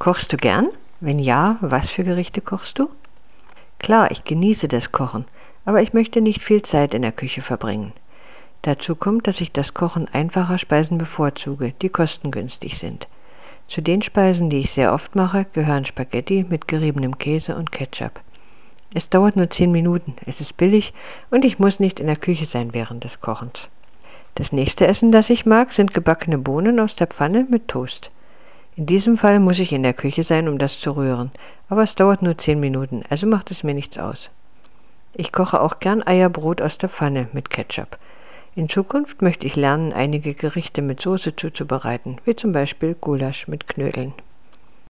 Kochst du gern? Wenn ja, was für Gerichte kochst du? Klar, ich genieße das Kochen, aber ich möchte nicht viel Zeit in der Küche verbringen. Dazu kommt, dass ich das Kochen einfacher Speisen bevorzuge, die kostengünstig sind. Zu den Speisen, die ich sehr oft mache, gehören Spaghetti mit geriebenem Käse und Ketchup. Es dauert nur zehn Minuten, es ist billig und ich muss nicht in der Küche sein während des Kochens. Das nächste Essen, das ich mag, sind gebackene Bohnen aus der Pfanne mit Toast. In diesem Fall muss ich in der Küche sein, um das zu rühren, aber es dauert nur zehn Minuten, also macht es mir nichts aus. Ich koche auch gern Eierbrot aus der Pfanne mit Ketchup. In Zukunft möchte ich lernen, einige Gerichte mit Soße zuzubereiten, wie zum Beispiel Gulasch mit Knödeln.